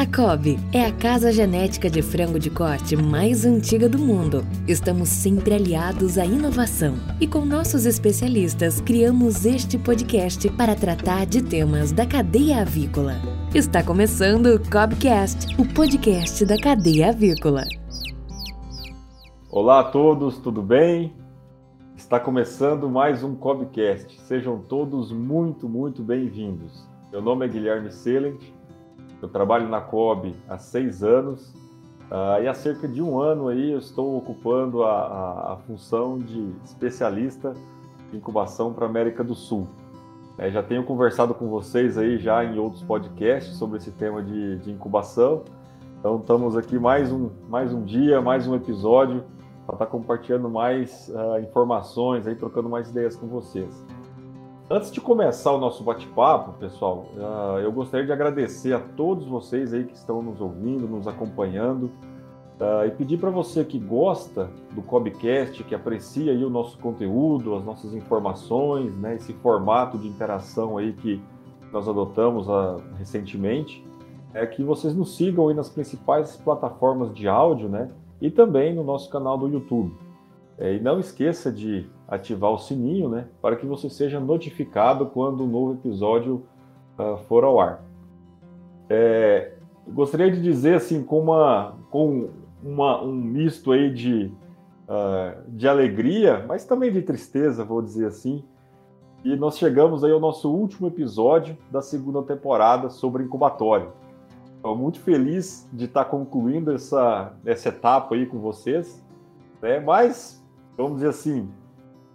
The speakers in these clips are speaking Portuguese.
A COB é a casa genética de frango de corte mais antiga do mundo. Estamos sempre aliados à inovação e com nossos especialistas criamos este podcast para tratar de temas da cadeia avícola. Está começando o Cobcast, o podcast da cadeia avícola. Olá a todos, tudo bem? Está começando mais um Cobcast. Sejam todos muito, muito bem-vindos. Meu nome é Guilherme Selent eu trabalho na COB há seis anos uh, e há cerca de um ano aí eu estou ocupando a, a, a função de especialista de incubação para a América do Sul. É, já tenho conversado com vocês aí já em outros podcasts sobre esse tema de, de incubação. Então estamos aqui mais um, mais um dia, mais um episódio para estar tá compartilhando mais uh, informações, aí, trocando mais ideias com vocês. Antes de começar o nosso bate-papo, pessoal, uh, eu gostaria de agradecer a todos vocês aí que estão nos ouvindo, nos acompanhando, uh, e pedir para você que gosta do Cobcast, que aprecia aí o nosso conteúdo, as nossas informações, né, esse formato de interação aí que nós adotamos uh, recentemente, é que vocês nos sigam aí nas principais plataformas de áudio, né, e também no nosso canal do YouTube. É, e não esqueça de ativar o sininho, né, para que você seja notificado quando um novo episódio uh, for ao ar. É, gostaria de dizer assim, com, uma, com uma, um misto aí de, uh, de alegria, mas também de tristeza, vou dizer assim, e nós chegamos aí ao nosso último episódio da segunda temporada sobre incubatório. Estou muito feliz de estar concluindo essa, essa etapa aí com vocês, né? mas vamos dizer assim,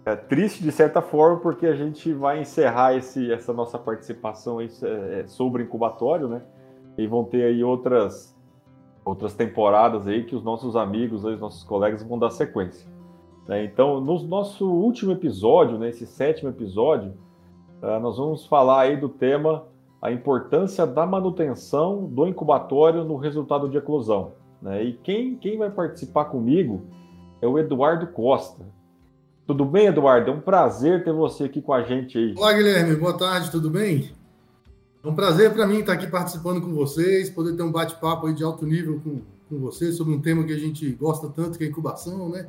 é triste de certa forma, porque a gente vai encerrar esse, essa nossa participação aí, é, sobre incubatório, né? E vão ter aí outras, outras temporadas aí que os nossos amigos, os nossos colegas vão dar sequência. Né? Então, no nosso último episódio, né, esse sétimo episódio, uh, nós vamos falar aí do tema a importância da manutenção do incubatório no resultado de eclosão. Né? E quem, quem vai participar comigo é o Eduardo Costa. Tudo bem, Eduardo? É um prazer ter você aqui com a gente aí. Olá, Guilherme. Boa tarde, tudo bem? É um prazer para mim estar aqui participando com vocês, poder ter um bate-papo de alto nível com, com vocês sobre um tema que a gente gosta tanto, que é incubação, né?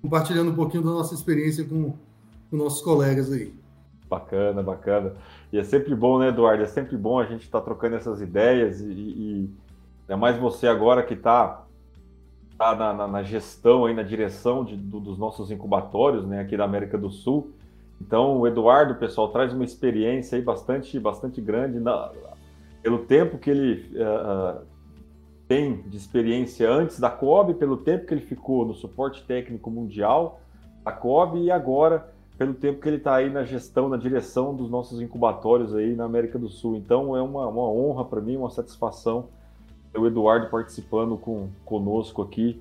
Compartilhando um pouquinho da nossa experiência com, com nossos colegas aí. Bacana, bacana. E é sempre bom, né, Eduardo? É sempre bom a gente estar tá trocando essas ideias e, e é mais você agora que está está na, na, na, gestão, aí, na direção de, do, dos nossos incubatórios né, aqui da América do Sul. Então, o Eduardo, pessoal, traz uma experiência aí bastante, bastante grande na, pelo tempo que ele uh, tem de experiência antes da COB, pelo tempo que ele ficou no suporte técnico mundial da COB e agora pelo tempo que ele está aí na gestão, na direção dos nossos incubatórios aí na América do Sul. Então, é uma, uma honra para mim, uma satisfação o Eduardo participando com, conosco aqui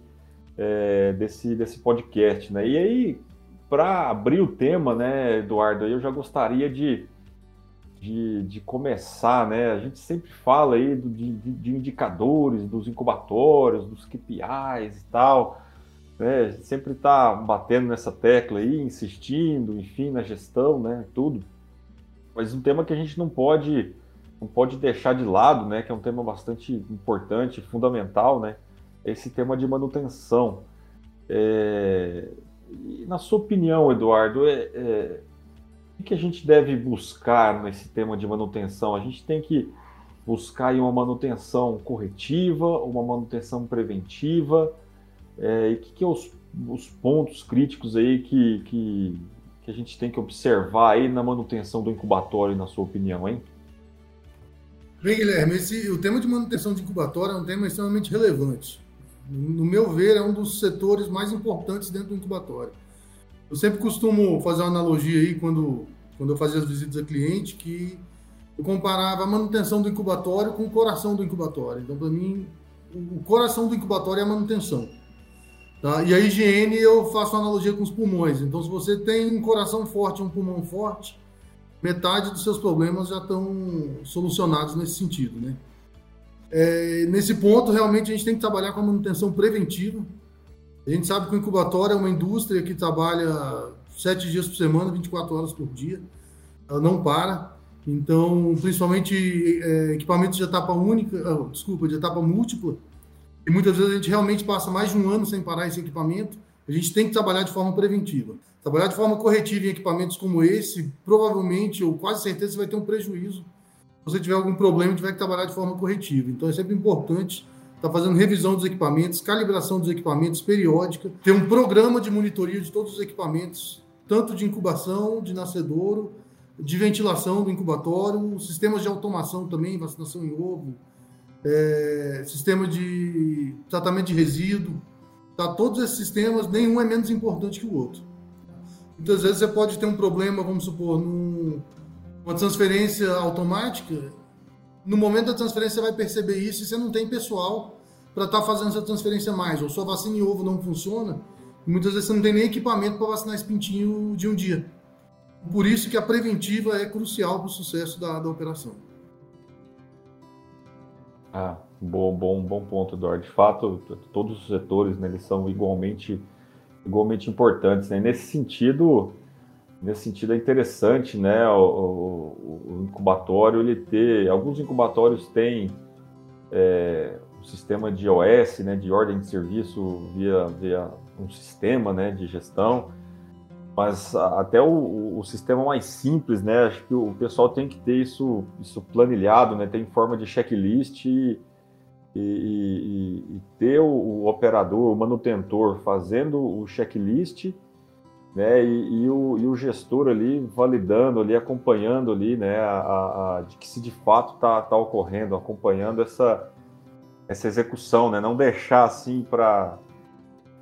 é, desse, desse podcast, né? E aí, para abrir o tema, né, Eduardo, eu já gostaria de, de, de começar, né? A gente sempre fala aí do, de, de, indicadores, dos incubatórios, dos KPIs e tal, né? Sempre está batendo nessa tecla aí, insistindo, enfim, na gestão, né? Tudo. Mas um tema que a gente não pode não pode deixar de lado, né, que é um tema bastante importante, fundamental, né, esse tema de manutenção. É, na sua opinião, Eduardo, é, é, o que a gente deve buscar nesse tema de manutenção? A gente tem que buscar uma manutenção corretiva, uma manutenção preventiva, é, e o que, que é os, os, pontos críticos aí que, que, que a gente tem que observar aí na manutenção do incubatório, na sua opinião, hein? Bem, Guilherme, esse, o tema de manutenção de incubatório é um tema extremamente relevante. No meu ver, é um dos setores mais importantes dentro do incubatório. Eu sempre costumo fazer uma analogia aí quando, quando eu fazia as visitas a cliente, que eu comparava a manutenção do incubatório com o coração do incubatório. Então, para mim, o coração do incubatório é a manutenção. Tá? E a higiene eu faço uma analogia com os pulmões. Então, se você tem um coração forte, um pulmão forte, metade dos seus problemas já estão solucionados nesse sentido, né? É, nesse ponto, realmente, a gente tem que trabalhar com a manutenção preventiva. A gente sabe que o incubatório é uma indústria que trabalha sete dias por semana, 24 horas por dia. Ela não para. Então, principalmente é, equipamentos de etapa única, oh, desculpa, de etapa múltipla, e muitas vezes a gente realmente passa mais de um ano sem parar esse equipamento. A gente tem que trabalhar de forma preventiva. Trabalhar de forma corretiva em equipamentos como esse, provavelmente, ou quase certeza, você vai ter um prejuízo. Se você tiver algum problema, tiver que trabalhar de forma corretiva. Então, é sempre importante estar fazendo revisão dos equipamentos, calibração dos equipamentos periódica, ter um programa de monitoria de todos os equipamentos, tanto de incubação, de nascedouro, de ventilação do incubatório, sistemas de automação também, vacinação em ovo, é, sistema de tratamento de resíduo. Tá, todos esses sistemas, nenhum é menos importante que o outro. Muitas vezes você pode ter um problema, vamos supor, num, uma transferência automática. No momento da transferência, você vai perceber isso e você não tem pessoal para estar tá fazendo essa transferência mais. Ou sua vacina em ovo não funciona, e muitas vezes você não tem nem equipamento para vacinar esse pintinho de um dia. Por isso que a preventiva é crucial para o sucesso da, da operação. Ah, bom, bom, bom ponto, Eduardo. De fato, todos os setores né, eles são igualmente, igualmente importantes. Né? Nesse sentido, nesse sentido é interessante, né, o, o, o incubatório ele ter, alguns incubatórios têm é, um sistema de OS, né, de ordem de serviço via, via um sistema, né, de gestão mas até o, o, sistema mais simples, né? Acho que o pessoal tem que ter isso, isso planilhado, né? Tem forma de checklist e, e, e, e ter o, o, operador, o manutentor fazendo o checklist, né? E, o, o, gestor ali validando, ali acompanhando ali, né? A, a, de que se de fato está tá ocorrendo, acompanhando essa essa execução, né? Não deixar assim para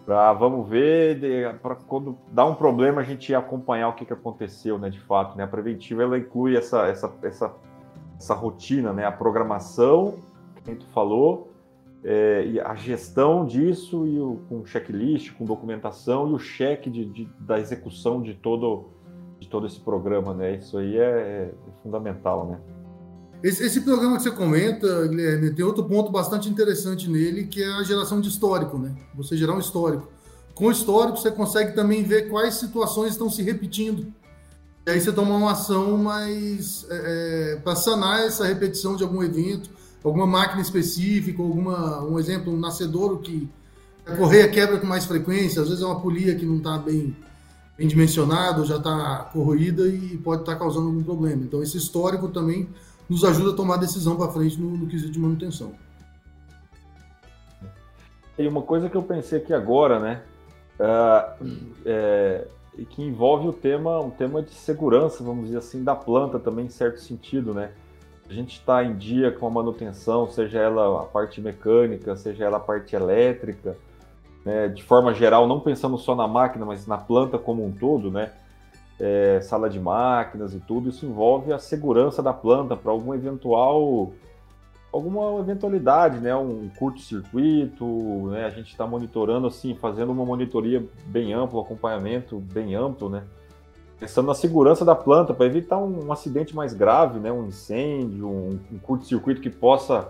para vamos ver, para quando dá um problema a gente acompanhar o que, que aconteceu, né, de fato, né? A preventiva ela inclui essa essa essa, essa rotina, né, a programação, que tu falou, é, e a gestão disso e o, com checklist, com documentação e o cheque de, de, da execução de todo de todo esse programa, né? Isso aí é, é fundamental, né? Esse, esse, programa que você comenta, Guilherme, tem outro ponto bastante interessante nele, que é a geração de histórico, né? Você gerar um histórico. Com o histórico, você consegue também ver quais situações estão se repetindo. E aí você toma uma ação mais é, é para sanar essa repetição de algum evento, alguma máquina específica, alguma, um exemplo, um nascedouro que a correia quebra com mais frequência, às vezes é uma polia que não está bem, bem dimensionada, já está corroída e pode estar tá causando algum problema. Então, esse histórico também nos ajuda a tomar decisão para frente no, no quesito de manutenção. E uma coisa que eu pensei aqui agora, né, uh, é, que envolve o tema, um tema de segurança, vamos dizer assim, da planta também, em certo sentido, né? A gente está em dia com a manutenção, seja ela a parte mecânica, seja ela a parte elétrica, né? de forma geral, não pensando só na máquina, mas na planta como um todo, né? é, sala de máquinas e tudo, isso envolve a segurança da planta para algum eventual alguma eventualidade, né, um curto-circuito, né, a gente está monitorando assim, fazendo uma monitoria bem ampla, um acompanhamento bem amplo, né, pensando na segurança da planta para evitar um, um, acidente mais grave, né, um incêndio, um, um curto-circuito que possa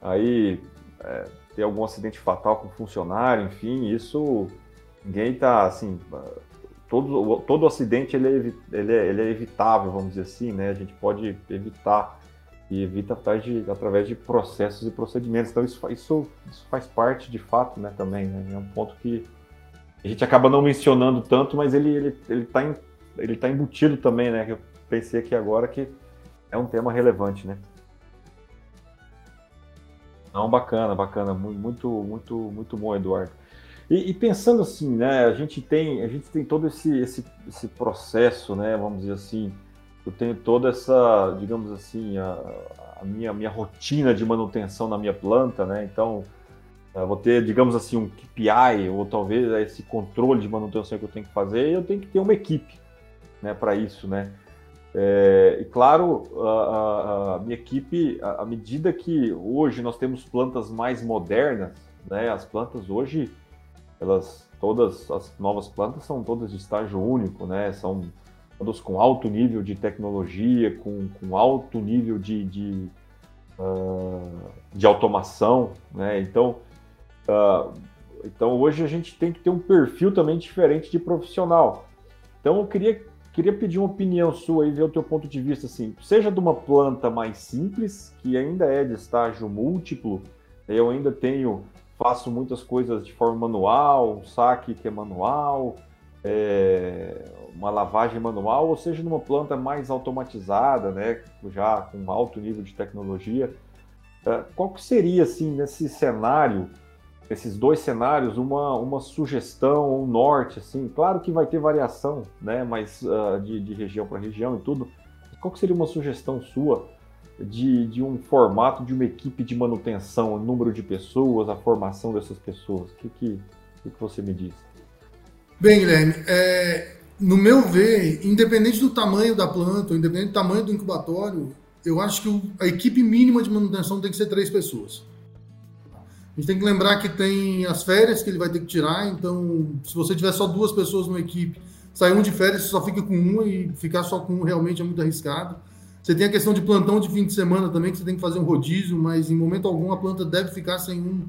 aí é, ter algum acidente fatal com o funcionário, enfim, isso ninguém está assim todo, todo acidente ele é, ele, é, ele é evitável, vamos dizer assim, né? A gente pode evitar e evita através de, através de processos e procedimentos. Então isso, isso, isso faz parte de fato, né? Também, né? É um ponto que a gente acaba não mencionando tanto, mas ele ele ele está ele tá embutido também, né? Eu pensei aqui agora que é um tema relevante, né? Não, bacana, bacana, muito, muito, muito bom, Eduardo. E, e, pensando assim, né, a gente tem, a gente tem todo esse, esse, esse processo, né, vamos dizer assim, eu tenho toda essa, digamos assim, a, a minha, minha rotina de manutenção na minha planta, né, então vou ter, digamos assim, um KPI, ou talvez esse controle de manutenção que eu tenho que fazer, eu tenho que ter uma equipe, né, para isso, né. É, e claro, a, a, minha equipe, à medida que hoje nós temos plantas mais modernas, né, as plantas hoje elas todas as novas plantas são todas de estágio único, né? São todas com alto nível de tecnologia, com, com alto nível de, de, uh, de automação, né? Então, uh, então hoje a gente tem que ter um perfil também diferente de profissional. Então eu queria queria pedir uma opinião sua e ver o teu ponto de vista, assim, seja de uma planta mais simples, que ainda é de estágio múltiplo, eu ainda tenho, faço muitas coisas de forma manual, um saque que é manual, é, uma lavagem manual, ou seja, numa planta mais automatizada, né, já com alto nível de tecnologia, é, qual que seria, assim, nesse cenário, esses dois cenários, uma, uma sugestão, um norte, assim, claro que vai ter variação, né, mas uh, de, de região para região e tudo, qual seria uma sugestão sua de, de um formato de uma equipe de manutenção, o número de pessoas, a formação dessas pessoas? O que, que, que, que você me diz? Bem, Guilherme, é, no meu ver, independente do tamanho da planta, independente do tamanho do incubatório, eu acho que a equipe mínima de manutenção tem que ser três pessoas. A gente tem que lembrar que tem as férias que ele vai ter que tirar, então se você tiver só duas pessoas numa equipe, sair um de férias, você só fica com uma e ficar só com um realmente é muito arriscado. Você tem a questão de plantão de fim de semana também, que você tem que fazer um rodízio, mas em momento algum a planta deve ficar sem um,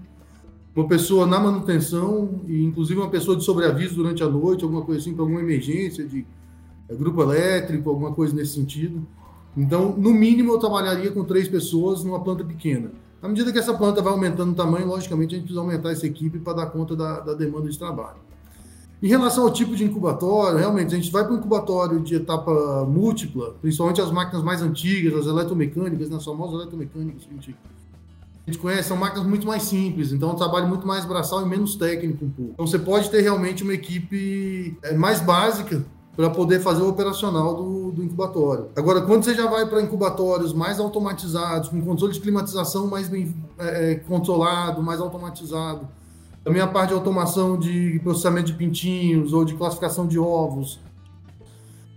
uma pessoa na manutenção, e inclusive uma pessoa de sobreaviso durante a noite, alguma coisa assim, para alguma emergência de é, grupo elétrico, alguma coisa nesse sentido. Então, no mínimo, eu trabalharia com três pessoas numa planta pequena. À medida que essa planta vai aumentando o tamanho, logicamente a gente precisa aumentar essa equipe para dar conta da, da, demanda de trabalho. Em relação ao tipo de incubatório, realmente a gente vai para um incubatório de etapa múltipla, principalmente as máquinas mais antigas, as eletromecânicas, né, as famosas eletromecânicas que a gente, a gente conhece, são máquinas muito mais simples, então é um trabalho muito mais braçal e menos técnico um pouco. Então você pode ter realmente uma equipe é, mais básica, para poder fazer o operacional do, do, incubatório. Agora, quando você já vai para incubatórios mais automatizados, com controle de climatização mais bem é, é, controlado, mais automatizado, também a parte de automação de processamento de pintinhos ou de classificação de ovos,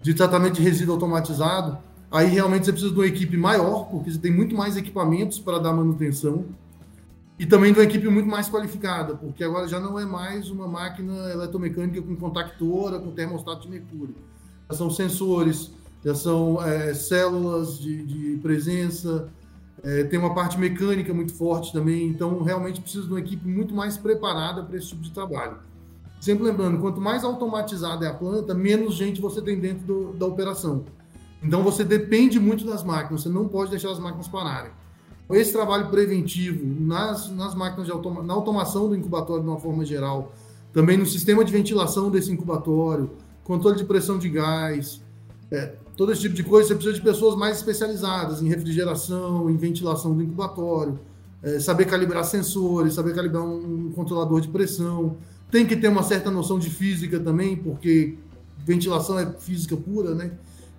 de tratamento de resíduo automatizado, aí realmente você precisa de uma equipe maior, porque você tem muito mais equipamentos para dar manutenção e também de uma equipe muito mais qualificada, porque agora já não é mais uma máquina eletromecânica com contactora, com termostato de mercúrio. Já são sensores, já são é, células de, de presença, é, tem uma parte mecânica muito forte também, então realmente precisa de uma equipe muito mais preparada para esse tipo de trabalho. Sempre lembrando, quanto mais automatizada é a planta, menos gente você tem dentro do, da operação. Então você depende muito das máquinas, você não pode deixar as máquinas pararem. Esse trabalho preventivo nas, nas máquinas de automa na automação do incubatório de uma forma geral, também no sistema de ventilação desse incubatório, controle de pressão de gás, é, todo esse tipo de coisa, você precisa de pessoas mais especializadas em refrigeração, em ventilação do incubatório, é, saber calibrar sensores, saber calibrar um controlador de pressão. Tem que ter uma certa noção de física também, porque ventilação é física pura, né?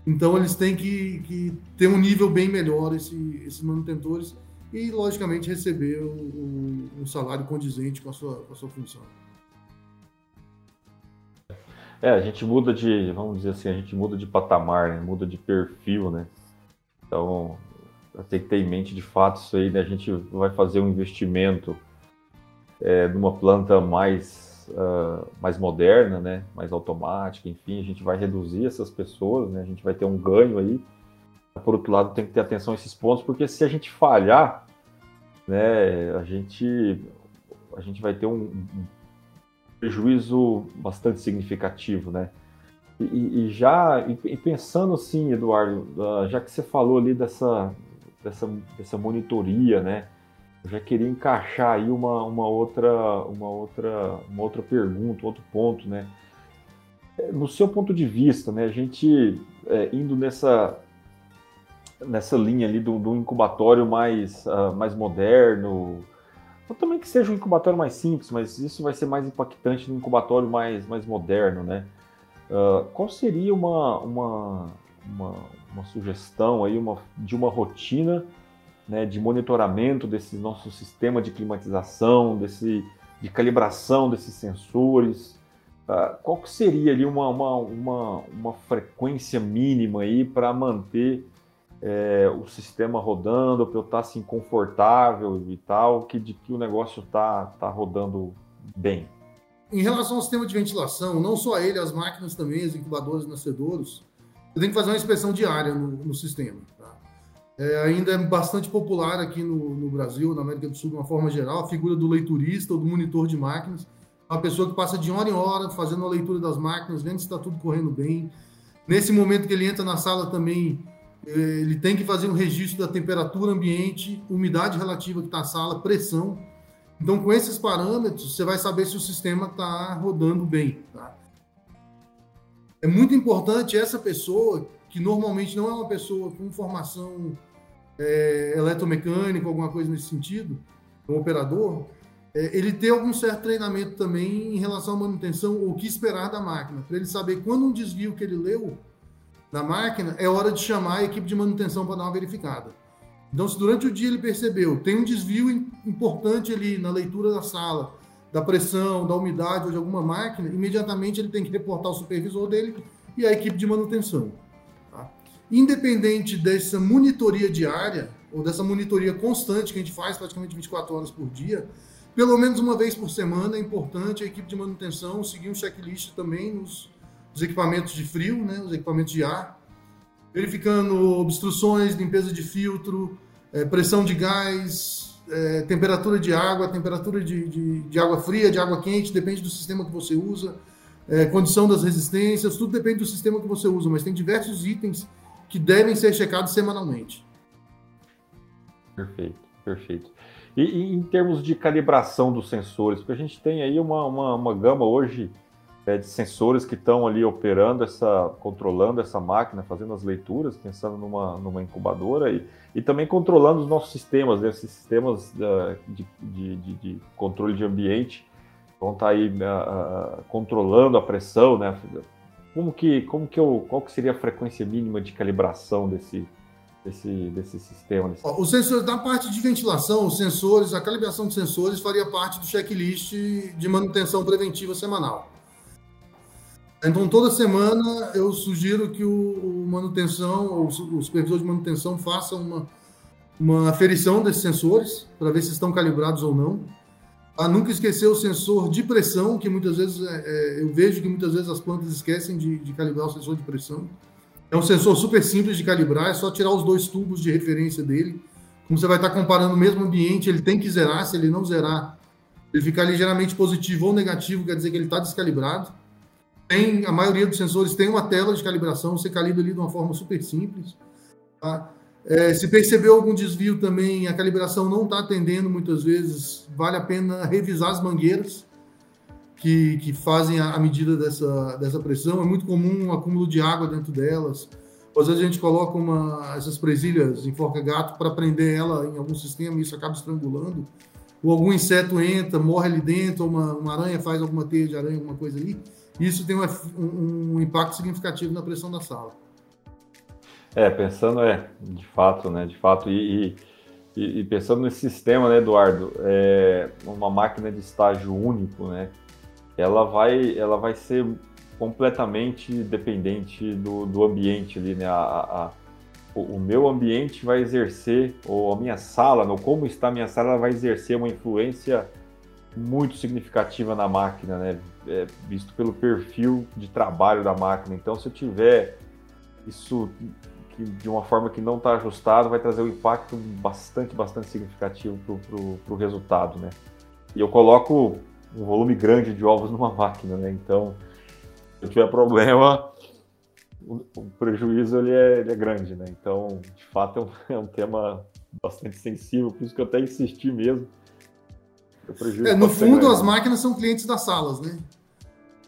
Então eles têm que, que ter um nível bem melhor, esse, esses manutentores, e logicamente receber um, um salário condizente com a, sua, com a sua função. É, a gente muda de, vamos dizer assim, a gente muda de patamar, né? muda de perfil, né? Então, tem que ter em mente de fato isso aí, né? A gente vai fazer um investimento é, numa planta mais uh, mais moderna, né, mais automática, enfim, a gente vai reduzir essas pessoas, né, a gente vai ter um ganho aí. Por outro lado, tem que ter atenção a esses pontos, porque se a gente falhar, né, a gente, a gente vai ter um, um prejuízo bastante significativo, né. E, e já e pensando assim, Eduardo, uh, já que você falou ali dessa, dessa, dessa monitoria, né, já queria encaixar aí uma, uma, outra, uma, outra, uma outra pergunta, outro ponto, né? No seu ponto de vista, né, a gente é, indo nessa, nessa linha ali do, do incubatório mais, uh, mais moderno, ou também que seja um incubatório mais simples, mas isso vai ser mais impactante no incubatório mais, mais moderno, né? Uh, qual seria uma, uma, uma, uma, sugestão aí uma, de uma rotina né, de monitoramento desse nosso sistema de climatização, desse, de calibração desses sensores. Uh, qual que seria ali uma, uma, uma, uma frequência mínima aí para manter é, o sistema rodando, para eu estar assim, confortável e tal, que, de que o negócio está tá rodando bem? Em relação ao sistema de ventilação, não só ele, as máquinas também, os incubadores, nascedouros, você tem que fazer uma inspeção diária no, no sistema. É, ainda é bastante popular aqui no, no, Brasil, na América do Sul, de uma forma geral, a figura do leiturista ou do monitor de máquinas. Uma pessoa que passa de hora em hora fazendo a leitura das máquinas, vendo se está tudo correndo bem. Nesse momento que ele entra na sala também, eh, ele tem que fazer um registro da temperatura ambiente, umidade relativa que está na sala, pressão. Então, com esses parâmetros, você vai saber se o sistema está rodando bem. Tá? É muito importante essa pessoa, que normalmente não é uma pessoa com formação é, eletromecânica, alguma coisa nesse sentido, um operador, é, ele ter algum certo treinamento também em relação à manutenção, ou o que esperar da máquina, para ele saber quando um desvio que ele leu da máquina, é hora de chamar a equipe de manutenção para dar uma verificada. Então, se durante o dia ele percebeu, tem um desvio importante ali na leitura da sala, da pressão, da umidade ou de alguma máquina, imediatamente ele tem que reportar ao supervisor dele e à equipe de manutenção. Independente dessa monitoria diária, ou dessa monitoria constante que a gente faz praticamente 24 horas por dia, pelo menos uma vez por semana é importante a equipe de manutenção seguir um checklist também nos, nos equipamentos de frio, né, os equipamentos de ar, verificando obstruções, limpeza de filtro, é, pressão de gás, é, temperatura de água, temperatura de, de, de, água fria, de água quente, depende do sistema que você usa, é, condição das resistências, tudo depende do sistema que você usa, mas tem diversos itens que devem ser checados semanalmente. Perfeito, perfeito. E, e, em termos de calibração dos sensores, porque a gente tem aí uma, uma, uma gama hoje é, de sensores que estão ali operando essa, controlando essa máquina, fazendo as leituras, pensando numa, numa incubadora e, e também controlando os nossos sistemas, né, esses sistemas uh, de, de, de, de, controle de ambiente vão estar tá aí controlando a pressão, né? Como que, como que eu, qual que seria a frequência mínima de calibração desse, desse, desse sistema? Desse... Os sensores, da parte de ventilação, os sensores, a calibração de sensores faria parte do checklist de manutenção preventiva semanal. Então, toda semana eu sugiro que o, manutenção, o, o supervisor de manutenção faça uma, uma aferição desses sensores para ver se estão calibrados ou não. A nunca esquecer o sensor de pressão, que muitas vezes é, é, eu vejo que muitas vezes as plantas esquecem de, de calibrar o sensor de pressão. É um sensor super simples de calibrar, é só tirar os dois tubos de referência dele. Como você vai estar comparando o mesmo ambiente, ele tem que zerar. Se ele não zerar, ele ficar ligeiramente positivo ou negativo, quer dizer que ele está descalibrado. Tem, a maioria dos sensores tem uma tela de calibração, você calibra ali de uma forma super simples. Tá? É, se percebeu algum desvio também, a calibração não está atendendo muitas vezes, vale a pena revisar as mangueiras que, que fazem a, a, medida dessa, dessa pressão. É muito comum um acúmulo de água dentro delas. Às vezes a gente coloca uma, essas presilhas em forca-gato para prender ela em algum sistema e isso acaba estrangulando. Ou algum inseto entra, morre ali dentro, ou uma, uma aranha faz alguma teia de aranha, alguma coisa ali isso tem um, um impacto significativo na pressão da sala. É, pensando, é, de fato, né, de fato, e, e, e pensando nesse sistema, né, Eduardo, é, uma máquina de estágio único, né, ela vai, ela vai ser completamente dependente do, do ambiente ali, né, a, a, o, o meu ambiente vai exercer, ou a minha sala, ou como está a minha sala, vai exercer uma influência muito significativa na máquina, né? É, visto pelo perfil de trabalho da máquina. Então, se eu tiver isso de uma forma que não está ajustado, vai trazer um impacto bastante, bastante significativo para o resultado, né? E eu coloco um volume grande de ovos numa máquina, né? Então, se eu tiver problema, o, prejuízo ele é, ele é, grande, né? Então, de fato, é um, é um tema bastante sensível, por isso que eu até insisti mesmo é, no fundo, as máquinas são clientes das salas, né?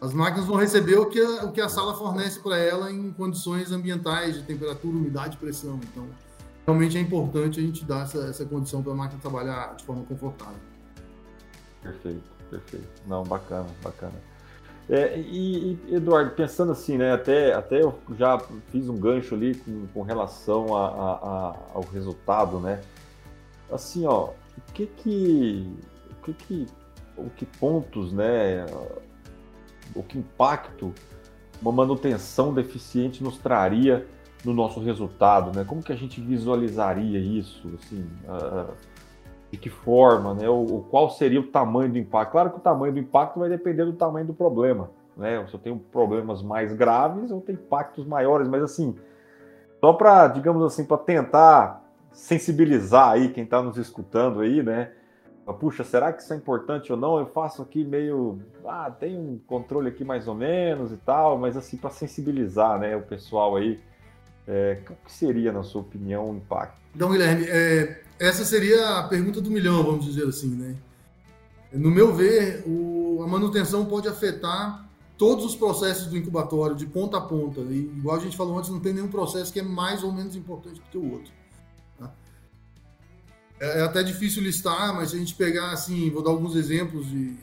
As máquinas vão receber o que a, o que a sala fornece para ela em condições ambientais, de temperatura, umidade e pressão. Então, realmente é importante a gente dar essa, essa condição para a máquina trabalhar de forma confortável. Perfeito, perfeito. Não, bacana, bacana. É, e, e, Eduardo, pensando assim, né? Até, até eu já fiz um gancho ali com, com relação a, a, a, ao resultado, né? Assim, ó, o que que que, que, o que pontos, né, o que impacto uma manutenção deficiente nos traria no nosso resultado, né? Como que a gente visualizaria isso, assim, uh, de que forma, né? O, qual seria o tamanho do impacto? Claro que o tamanho do impacto vai depender do tamanho do problema, né? Se eu tenho problemas mais graves, eu tenho impactos maiores, mas assim, só para, digamos assim, para tentar sensibilizar aí quem está nos escutando aí, né? Puxa, será que isso é importante ou não? Eu faço aqui meio, ah, tem um controle aqui mais ou menos e tal, mas assim para sensibilizar, né, o pessoal aí, é, o que seria, na sua opinião, o impacto? Então, Guilherme, é, essa seria a pergunta do milhão, vamos dizer assim, né? No meu ver, o, a manutenção pode afetar todos os processos do incubatório, de ponta a ponta. E, igual a gente falou antes, não tem nenhum processo que é mais ou menos importante do que o outro. É, é, até difícil listar, mas se a gente pegar assim, vou dar alguns exemplos de,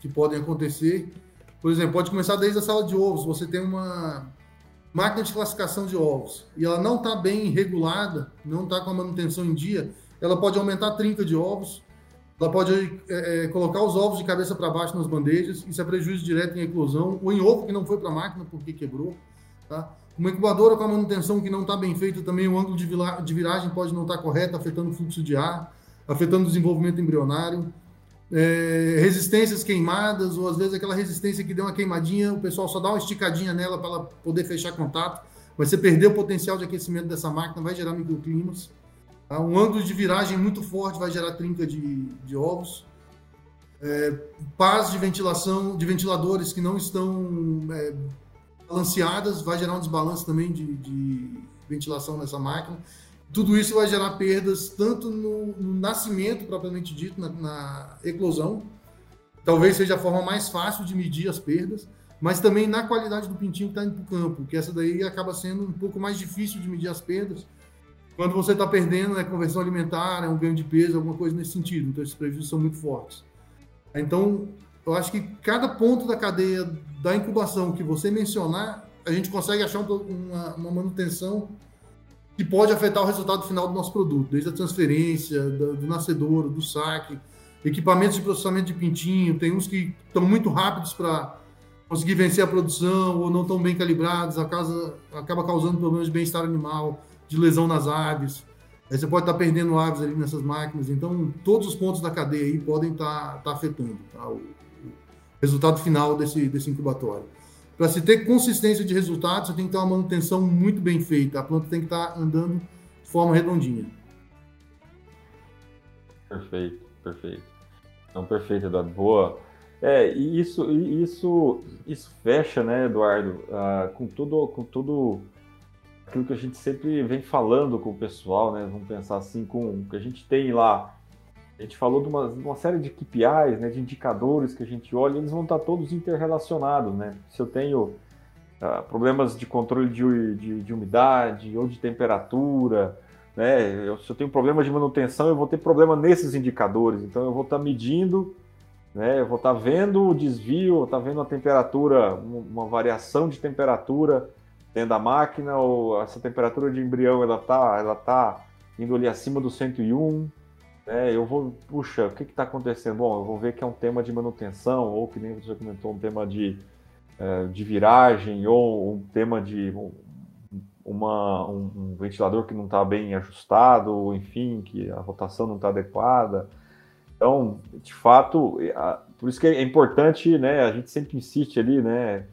que podem acontecer. Por exemplo, pode começar desde a sala de ovos. Você tem uma máquina de classificação de ovos e ela não está bem regulada, não está com a manutenção em dia, ela pode aumentar a trinca de ovos ela pode é, é, colocar os ovos de cabeça para baixo nas bandejas, isso é prejuízo direto em eclosão, ou em ovo que não foi para a máquina porque quebrou. Tá? Uma incubadora com a manutenção que não está bem feita também, o ângulo de viragem pode não estar tá correto, afetando o fluxo de ar, afetando o desenvolvimento embrionário. É, resistências queimadas, ou às vezes aquela resistência que deu uma queimadinha, o pessoal só dá uma esticadinha nela para ela poder fechar contato, mas você perdeu o potencial de aquecimento dessa máquina, vai gerar microclimas. Tá? Um ângulo de viragem muito forte vai gerar trinca de, de ovos. É, pás de ventilação, de ventiladores que não estão é, balanceadas, vai gerar um desbalanço também de, de, ventilação nessa máquina. Tudo isso vai gerar perdas tanto no, no nascimento, propriamente dito, na, na, eclosão. Talvez seja a forma mais fácil de medir as perdas, mas também na qualidade do pintinho que está indo para o campo, que essa daí acaba sendo um pouco mais difícil de medir as perdas, quando você está perdendo, é conversão alimentar, é um ganho de peso, alguma coisa nesse sentido. Então, esses prejuízos são muito fortes. Então, eu acho que cada ponto da cadeia da incubação que você mencionar, a gente consegue achar uma, uma manutenção que pode afetar o resultado final do nosso produto, desde a transferência, do, do do saque, equipamentos de processamento de pintinho, tem uns que estão muito rápidos para conseguir vencer a produção ou não estão bem calibrados, a casa acaba causando problemas de bem-estar animal de lesão nas aves. Aí você pode estar perdendo aves ali nessas máquinas. Então, todos os pontos da cadeia aí podem estar, estar afetando tá? o, resultado final desse, desse incubatório. Para se ter consistência de resultados, você tem que ter uma manutenção muito bem feita. A planta tem que estar andando de forma redondinha. Perfeito, perfeito. Então, perfeito, Eduardo. Boa. É, e isso, isso, isso fecha, né, Eduardo, uh, com tudo, com tudo aquilo que a gente sempre vem falando com o pessoal, né? Vamos pensar assim com o que a gente tem lá. A gente falou de uma, uma série de KPIs, né, de indicadores que a gente olha, eles vão estar todos interrelacionados, né? Se eu tenho uh, problemas de controle de, de, de, umidade ou de temperatura, né? Eu, se eu tenho problema de manutenção, eu vou ter problema nesses indicadores. Então eu vou estar medindo, né? Eu vou estar vendo o desvio, estar vendo a temperatura, uma variação de temperatura dentro da máquina, ou essa temperatura de embrião ela tá, ela tá indo ali acima do 101, né? Eu vou, puxa, o que está acontecendo? Bom, eu vou ver que é um tema de manutenção, ou que nem você comentou, um tema de, é, de viragem, ou um tema de uma, um, ventilador que não está bem ajustado, ou enfim, que a rotação não está adequada. Então, de fato, por isso que é importante, né? A gente sempre insiste ali, né?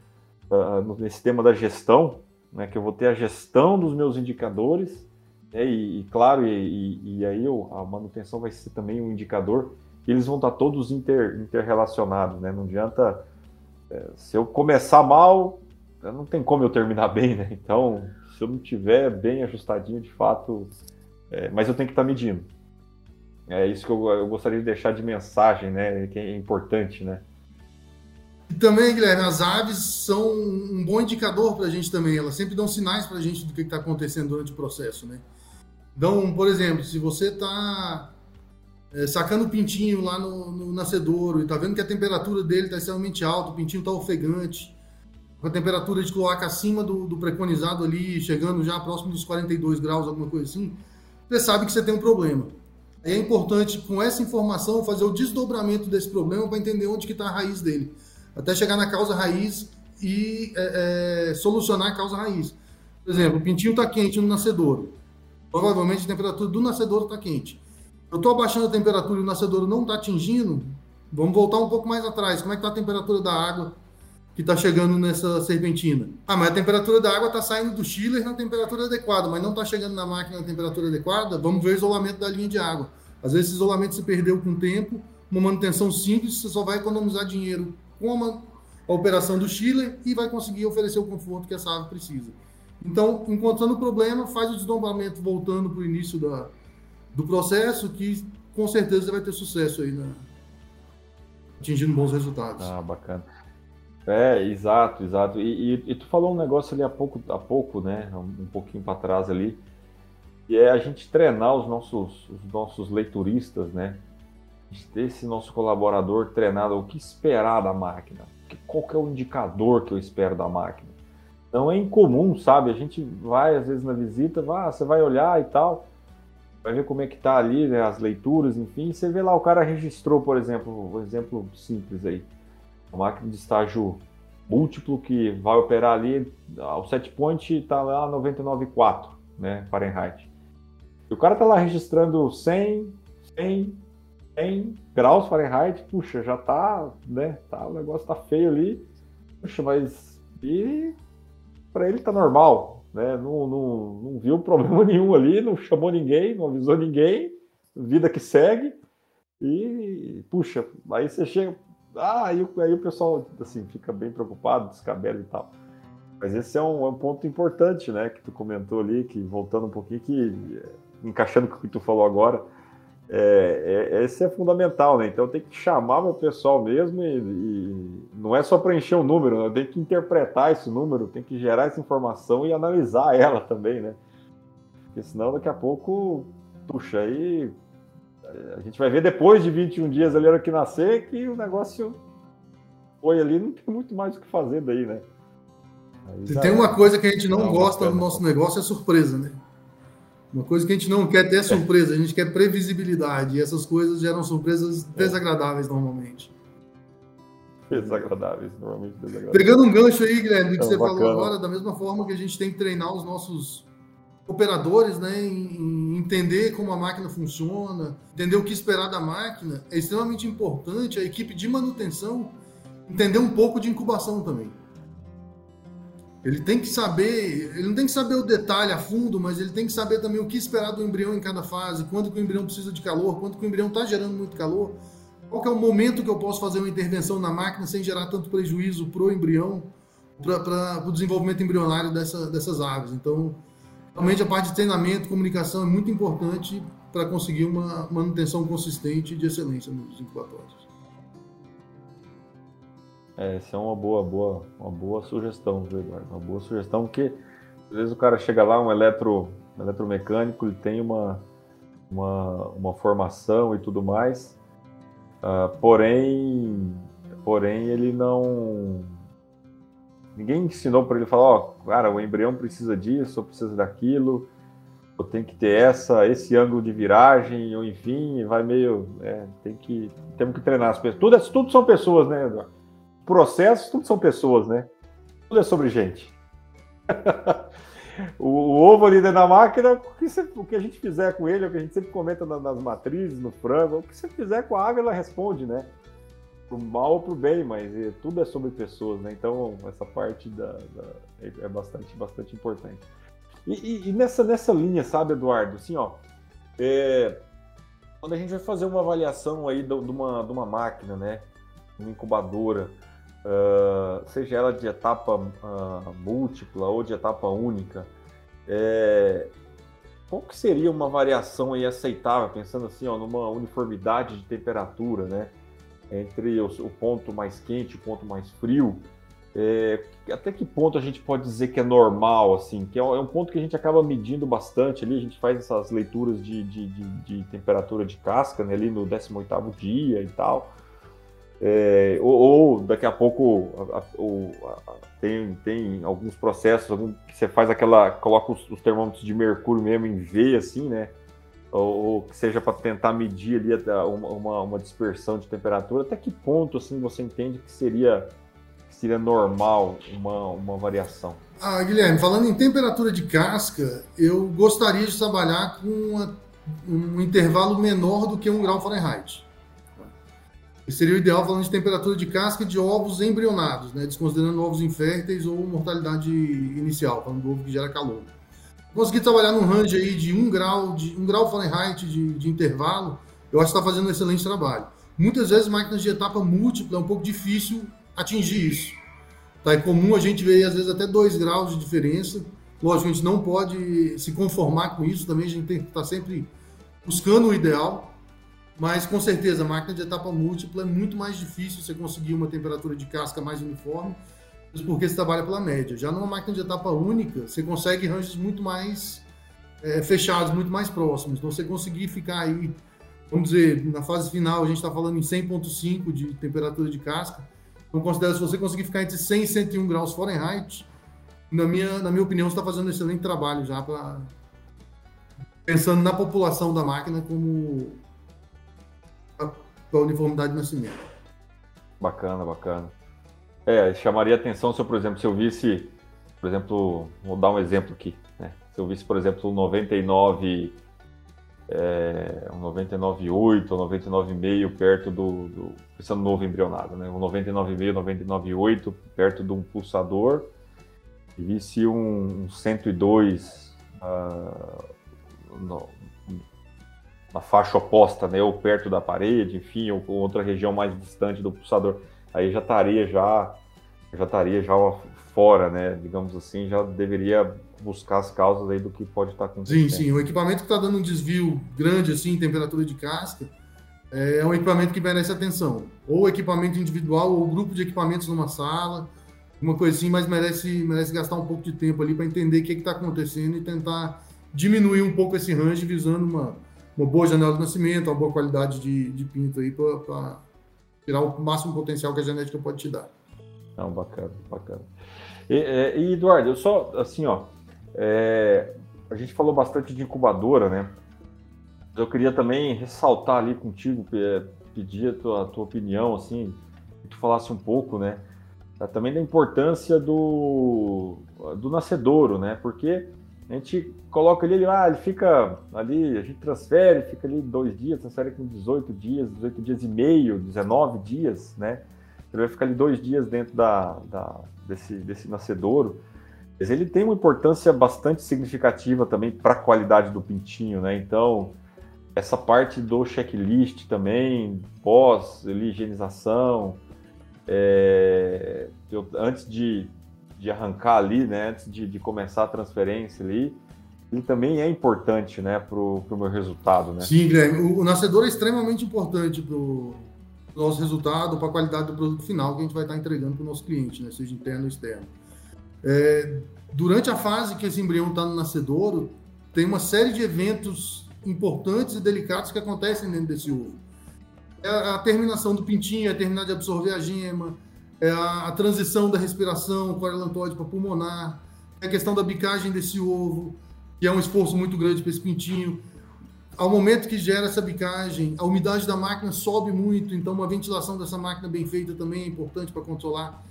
Nesse tema da gestão, né, que eu vou ter a gestão dos meus indicadores, né, e, e, claro, e, e, aí a manutenção vai ser também um indicador, eles vão estar todos inter, interrelacionados, né, não adianta, é, se eu começar mal, não tem como eu terminar bem, né, então, se eu não tiver bem ajustadinho, de fato, é, mas eu tenho que estar medindo. É isso que eu, eu gostaria de deixar de mensagem, né, que é importante, né, e também, Guilherme, as aves são um bom indicador para a gente também. Elas sempre dão sinais para a gente do que está acontecendo durante o processo, né? Então, por exemplo, se você está é, sacando o pintinho lá no, no nascedouro e está vendo que a temperatura dele está extremamente alta, o pintinho está ofegante, com a temperatura de cloaca acima do, do, preconizado ali, chegando já próximo dos 42 graus, alguma coisa assim, você sabe que você tem um problema. É importante, com essa informação, fazer o desdobramento desse problema para entender onde que está a raiz dele até chegar na causa raiz e é, é, solucionar a causa raiz. Por exemplo, o pintinho está quente no nascedouro. Provavelmente a temperatura do nascedouro está quente. Eu estou abaixando a temperatura e o nascedouro não está atingindo. Vamos voltar um pouco mais atrás. Como é que está a temperatura da água que está chegando nessa serpentina? Ah, mas a temperatura da água está saindo do chiller na temperatura adequada, mas não está chegando na máquina na temperatura adequada. Vamos ver o isolamento da linha de água. Às vezes esse isolamento se perdeu com o tempo, uma manutenção simples, você só vai economizar dinheiro com a, operação do chiller e vai conseguir oferecer o conforto que essa ave precisa. Então, encontrando o problema, faz o desdobramento voltando para o início da, do processo, que com certeza vai ter sucesso aí, né? atingindo bons resultados. Ah, bacana. É, exato, exato. E, e, e, tu falou um negócio ali há pouco, há pouco, né? Um, um pouquinho para trás ali, e é a gente treinar os nossos, os nossos leituristas, né? ter esse nosso colaborador treinado, o que esperar da máquina, qual que é o indicador que eu espero da máquina. Não é incomum, sabe? A gente vai às vezes na visita, vai, você vai olhar e tal, vai ver como é que tá ali, né, as leituras, enfim, você vê lá o cara registrou, por exemplo, um exemplo simples aí, uma máquina de estágio múltiplo que vai operar ali, o set point está lá 99,4, né, Fahrenheit. E o cara tá lá registrando 100, 100, 100 graus Fahrenheit, puxa, já tá, né, tá, o negócio tá feio ali, puxa, mas e para ele tá normal, né? Não, não, não viu problema nenhum ali, não chamou ninguém, não avisou ninguém, vida que segue. E, puxa, aí você chega. Ah, aí, aí o pessoal assim, fica bem preocupado, descabela e tal. Mas esse é um, é um, ponto importante, né? Que tu comentou ali, que voltando um pouquinho, que encaixando com o que tu falou agora, é, é, esse é fundamental, né? Então tem que chamar meu pessoal mesmo e, e não é só preencher o um número, né? tem que interpretar esse número, tem que gerar essa informação e analisar ela também, né? Porque senão daqui a pouco, puxa, aí a gente vai ver depois de 21 dias ali, hora que nascer, que o negócio foi ali, não tem muito mais o que fazer daí, né? Se tem uma coisa que a gente não, não gosta no nosso negócio é surpresa, né? Uma coisa que a gente não quer ter é surpresa, a gente quer previsibilidade. E essas coisas geram surpresas é. desagradáveis normalmente. Desagradáveis, normalmente desagradáveis. Pegando um gancho aí, Guilherme, do que é, você bacana. falou agora, da mesma forma que a gente tem que treinar os nossos operadores, né, em, entender como a máquina funciona, entender o que esperar da máquina, é extremamente importante a equipe de manutenção entender um pouco de incubação também. Ele tem que saber, ele não tem que saber o detalhe a fundo, mas ele tem que saber também o que esperar do embrião em cada fase, quando que o embrião precisa de calor, quando que o embrião está gerando muito calor, qual é o momento que eu posso fazer uma intervenção na máquina sem gerar tanto prejuízo para o embrião, para o desenvolvimento embrionário dessa, dessas aves. Então, realmente a parte de treinamento, comunicação é muito importante para conseguir uma manutenção consistente de excelência nos incubatórios. É, essa é uma boa, boa, uma boa sugestão, Eduardo? Uma boa sugestão, porque às vezes o cara chega lá, um eletro, um eletromecânico, ele tem uma, uma, uma formação e tudo mais, uh, porém, porém ele não. Ninguém ensinou para ele falar, ó, oh, cara, o embrião precisa disso, precisa daquilo, ou tem que ter essa, esse ângulo de viragem, ou enfim, vai meio. É, tem que, temos que treinar as pessoas. Tudo, é, tudo são pessoas, né, Eduardo? Processos, tudo são pessoas, né? Tudo é sobre gente. o, o, ovo ali dentro da máquina, o que, você, o que, a gente fizer com ele, é o que a gente sempre comenta nas, nas matrizes, no frango, o que você fizer com a ave, ela responde, né? Pro mal ou pro bem, mas é, tudo é sobre pessoas, né? Então, essa parte da, da é, é bastante, bastante importante. E, e, e, nessa, nessa linha, sabe, Eduardo, assim, ó, é, quando a gente vai fazer uma avaliação aí de, de, uma, de uma máquina, né? Uma incubadora, uh, seja ela de etapa uh, múltipla ou de etapa única, é, qual que seria uma variação aí aceitável, pensando assim, ó, numa uniformidade de temperatura, né? Entre o, o ponto mais quente e o ponto mais frio, é, até que ponto a gente pode dizer que é normal, assim, que é, é um ponto que a gente acaba medindo bastante ali, a gente faz essas leituras de, de, de, de temperatura de casca, né, ali no 18º dia e tal, é, ou, ou, daqui a pouco a, a, a, tem, tem alguns processos algum, que você faz aquela. coloca os, os, termômetros de mercúrio mesmo em V, assim, né? Ou, ou que seja para tentar medir ali uma, uma, uma, dispersão de temperatura. Até que ponto assim você entende que seria, que seria normal uma, uma variação? Ah, Guilherme, falando em temperatura de casca, eu gostaria de trabalhar com uma, um intervalo menor do que um grau Fahrenheit seria o ideal falando de temperatura de casca de ovos embrionados, né? desconsiderando ovos inférteis ou mortalidade inicial, falando do ovo que gera calor. Consegui trabalhar num range aí de 1 grau, de 1 grau Fahrenheit de, de intervalo, eu acho que está fazendo um excelente trabalho. Muitas vezes máquinas de etapa múltipla é um pouco difícil atingir isso. Tá? É comum a gente ver, às vezes, até 2 graus de diferença. Lógico, a gente não pode se conformar com isso também, a gente tem que tá sempre buscando o ideal. Mas, com certeza, a máquina de etapa múltipla é muito mais difícil você conseguir uma temperatura de casca mais uniforme, porque você trabalha pela média. Já numa máquina de etapa única, você consegue ranges muito mais é, fechados, muito mais próximos. Então, você conseguir ficar aí, vamos dizer, na fase final, a gente está falando em 100,5 de temperatura de casca, então, considero se você conseguir ficar entre 100 e 101 graus Fahrenheit, na minha, na minha opinião, você está fazendo um excelente trabalho já para pensando na população da máquina como a, a uniformidade de nascimento. Bacana, bacana. É, chamaria atenção se eu, por exemplo, se eu visse, por exemplo, vou dar um exemplo aqui, né? Se eu visse, por exemplo, o 99 é, um 99,8 ou 99,5 perto do, do pensando no novo embrionado, né? Um 99,5, 99,8 perto de um pulsador e visse um, um 102 uh, no, na faixa oposta, né? Ou perto da parede, enfim, ou, ou outra região mais distante do pulsador, aí já estaria já já estaria já fora, né? Digamos assim, já deveria buscar as causas aí do que pode estar acontecendo. Sim, sim. O equipamento que está dando um desvio grande assim, em temperatura de casca, é um equipamento que merece atenção. Ou equipamento individual, ou grupo de equipamentos numa sala, uma coisa assim, mas merece, merece gastar um pouco de tempo ali para entender o que está acontecendo e tentar diminuir um pouco esse range visando uma, uma boa janela de nascimento, uma boa qualidade de, de pinto aí para tirar o máximo potencial que a genética pode te dar. Não, bacana, bacana. E, é, e, Eduardo, eu só, assim, ó, é, a gente falou bastante de incubadora, né? Eu queria também ressaltar ali contigo, pedir a tua, a tua opinião, assim, que tu falasse um pouco, né? Também da importância do, do nascedouro, né? Porque a gente coloca ali, ah, ele fica ali, a gente transfere, fica ali dois dias, transfere com 18 dias, 18 dias e meio, 19 dias, né? Ele vai ficar ali dois dias dentro da, da desse, desse nascedouro. Mas ele tem uma importância bastante significativa também para a qualidade do pintinho, né? Então, essa parte do checklist também, pós-higienização, é, antes de, de arrancar ali, né? Antes de, de começar a transferência ali, ele também é importante, né, para o meu resultado, né? Sim, Guilherme. O, o nascedor é extremamente importante para o nosso resultado, para a qualidade do produto final que a gente vai estar entregando para o nosso cliente, né, seja interno ou externo. É, durante a fase que esse embrião está no nascedouro, tem uma série de eventos importantes e delicados que acontecem dentro desse ovo. É a, a terminação do pintinho, é terminar de absorver a gema, é a, a transição da respiração corelantóide para pulmonar, é a questão da bicagem desse ovo, que é um esforço muito grande para esse pintinho ao momento que gera essa bicagem, a umidade da máquina sobe muito, então uma ventilação dessa máquina bem feita também é importante para controlar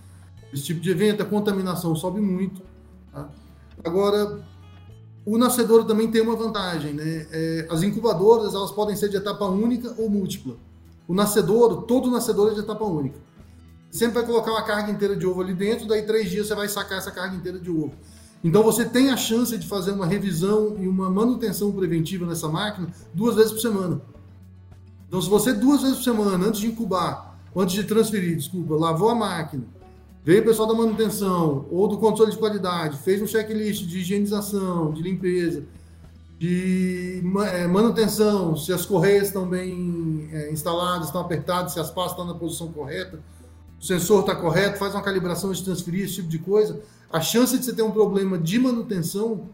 esse tipo de evento. A contaminação sobe muito. Tá? Agora, o nascedor também tem uma vantagem, né? É, as incubadoras elas podem ser de etapa única ou múltipla. O nascedor, todo nascedor é de etapa única. Sempre vai colocar uma carga inteira de ovo ali dentro, daí três dias você vai sacar essa carga inteira de ovo. Então você tem a chance de fazer uma revisão e uma manutenção preventiva nessa máquina duas vezes por semana. Então, se você duas vezes por semana, antes de incubar, antes de transferir, desculpa, lavou a máquina, veio o pessoal da manutenção ou do controle de qualidade, fez um checklist de higienização, de limpeza, de é, manutenção, se as correias estão bem é, instaladas, estão apertadas, se as pastas estão na posição correta, o sensor está correto, faz uma calibração de transferir, esse tipo de coisa a chance de você ter um problema de manutenção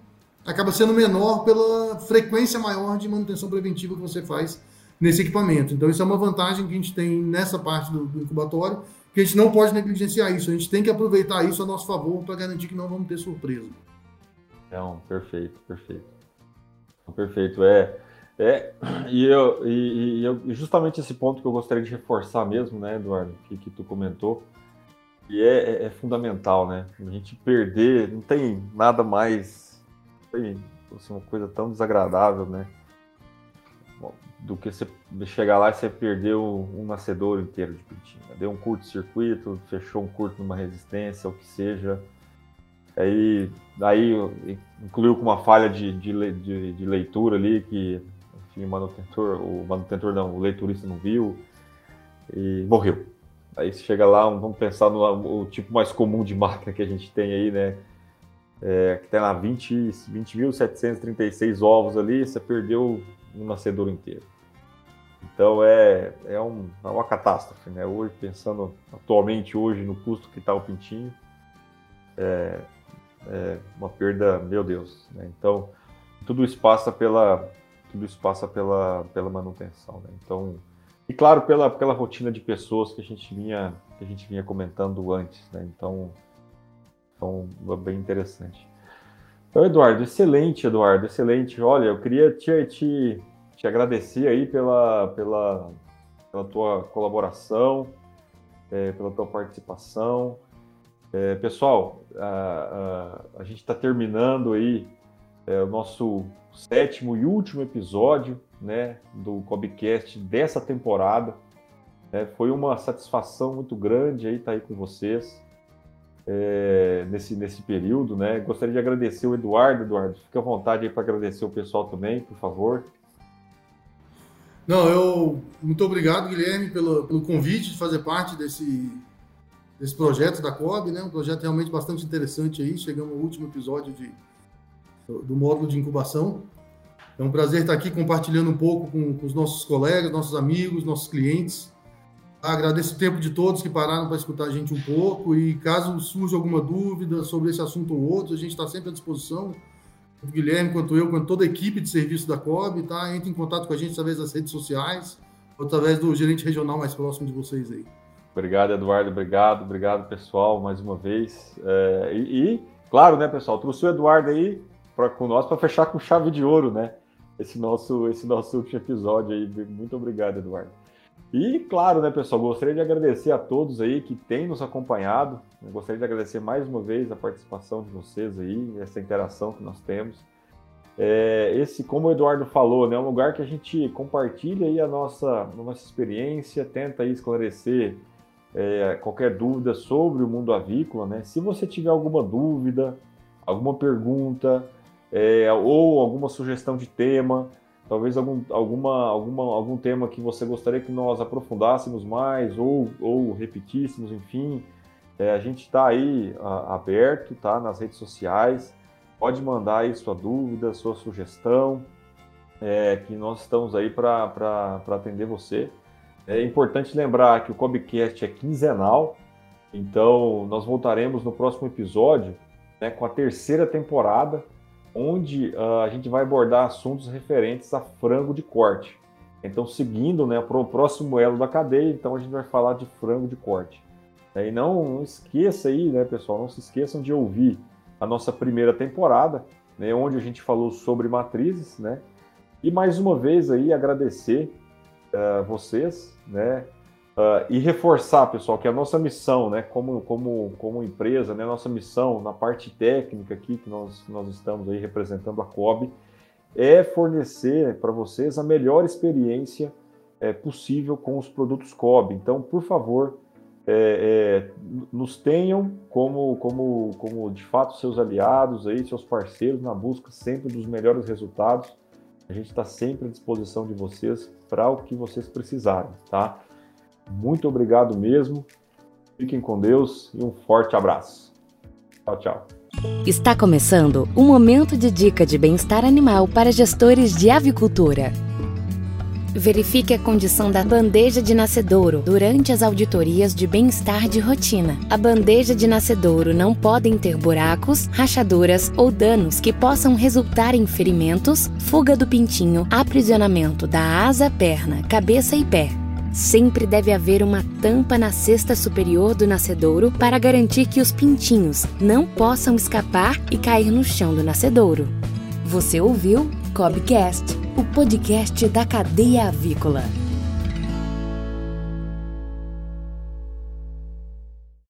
acaba sendo menor pela frequência maior de manutenção preventiva que você faz nesse equipamento. Então, isso é uma vantagem que a gente tem nessa parte do, do incubatório, que a gente não pode negligenciar isso. A gente tem que aproveitar isso a nosso favor para garantir que não vamos ter surpresa. Não, perfeito, perfeito. Perfeito. É, é e, eu, e, e eu, justamente esse ponto que eu gostaria de reforçar mesmo, né, Eduardo, que, que tu comentou, e é, é, é, fundamental, né? A gente perder, não tem nada mais, tem assim, uma coisa tão desagradável, né? Do que você chegar lá e você perder um, um nascedor inteiro de pintinho. Né? Deu um curto-circuito, fechou um curto numa resistência, o que seja. Aí, daí incluiu com uma falha de, de, de, de leitura ali, que o manutentor, o manutentor não, o leiturista não viu e morreu. Aí você chega lá, vamos pensar no o tipo mais comum de máquina que a gente tem aí, né? É, que tem lá 20.736 20 ovos ali, você perdeu um nascedor inteiro. Então é, é, um, é uma catástrofe, né? Hoje, pensando atualmente hoje no custo que está o pintinho, é, é, uma perda, meu Deus. Né? Então tudo isso passa pela tudo isso passa pela, pela manutenção. Né? Então e claro pela, pela rotina de pessoas que a gente vinha que a gente vinha comentando antes. Né? Então, então bem interessante. Então Eduardo, excelente Eduardo, excelente. Olha, eu queria te, te te agradecer aí pela, pela, pela tua colaboração, é, pela tua participação. É, pessoal, a, a, a gente está terminando aí é, o nosso sétimo e último episódio né, do Cobcast dessa temporada. É, foi uma satisfação muito grande aí estar tá aí com vocês é, nesse, nesse período. Né? Gostaria de agradecer o Eduardo. Eduardo, fique à vontade aí para agradecer o pessoal também, por favor. Não, eu muito obrigado, Guilherme, pelo, pelo convite de fazer parte desse, desse projeto da COB, né? Um projeto realmente bastante interessante aí. Chegamos ao último episódio de, do, módulo de incubação. É um prazer estar aqui compartilhando um pouco com, com os nossos colegas, nossos amigos, nossos clientes. Agradeço o tempo de todos que pararam para escutar a gente um pouco e caso surja alguma dúvida sobre esse assunto ou outro, a gente está sempre à disposição o Guilherme quanto eu, quanto toda a equipe de serviço da COB, tá? Entre em contato com a gente através das redes sociais, ou através do gerente regional mais próximo de vocês aí. Obrigado, Eduardo. Obrigado, obrigado, pessoal, mais uma vez. É, e, e, claro, né, pessoal, trouxe o Eduardo aí pra, com nós para fechar com chave de ouro, né? Esse nosso, esse nosso último episódio aí. Muito obrigado, Eduardo. E, claro, né, pessoal, gostaria de agradecer a todos aí que têm nos acompanhado. Eu gostaria de agradecer mais uma vez a participação de vocês aí, essa interação que nós temos. É, esse, como o Eduardo falou, né, é um lugar que a gente compartilha aí a nossa, a nossa experiência, tenta aí esclarecer é, qualquer dúvida sobre o mundo avícola. Né? Se você tiver alguma dúvida, alguma pergunta é, ou alguma sugestão de tema, talvez algum, alguma, alguma, algum tema que você gostaria que nós aprofundássemos mais ou, ou repetíssemos, enfim, é, a gente está aí a, aberto, tá, nas redes sociais, pode mandar aí sua dúvida, sua sugestão, é, que nós estamos aí para atender você. É importante lembrar que o Cobcast é quinzenal, então nós voltaremos no próximo episódio né, com a terceira temporada, onde uh, a gente vai abordar assuntos referentes a frango de corte. Então, seguindo né, para o próximo elo da cadeia, então a gente vai falar de frango de corte. E não, não esqueça aí, né, pessoal, não se esqueçam de ouvir a nossa primeira temporada, né, onde a gente falou sobre matrizes, né? E mais uma vez aí agradecer uh, vocês, né, Uh, e reforçar, pessoal, que a nossa missão, né, como, como, como empresa, né, nossa missão na parte técnica aqui, que nós, nós estamos aí representando a COB, é fornecer para vocês a melhor experiência é, possível com os produtos COB. Então, por favor, é, é, nos tenham como, como, como de fato seus aliados, aí, seus parceiros na busca sempre dos melhores resultados. A gente está sempre à disposição de vocês para o que vocês precisarem, tá? Muito obrigado mesmo. Fiquem com Deus e um forte abraço. Tchau, tchau. Está começando o momento de dica de bem-estar animal para gestores de avicultura. Verifique a condição da bandeja de nascedouro durante as auditorias de bem-estar de rotina. A bandeja de nascedouro não podem ter buracos, rachaduras ou danos que possam resultar em ferimentos, fuga do pintinho, aprisionamento da asa, perna, cabeça e pé. Sempre deve haver uma tampa na cesta superior do nascedouro para garantir que os pintinhos não possam escapar e cair no chão do nascedouro. Você ouviu Cobcast, o podcast da cadeia avícola.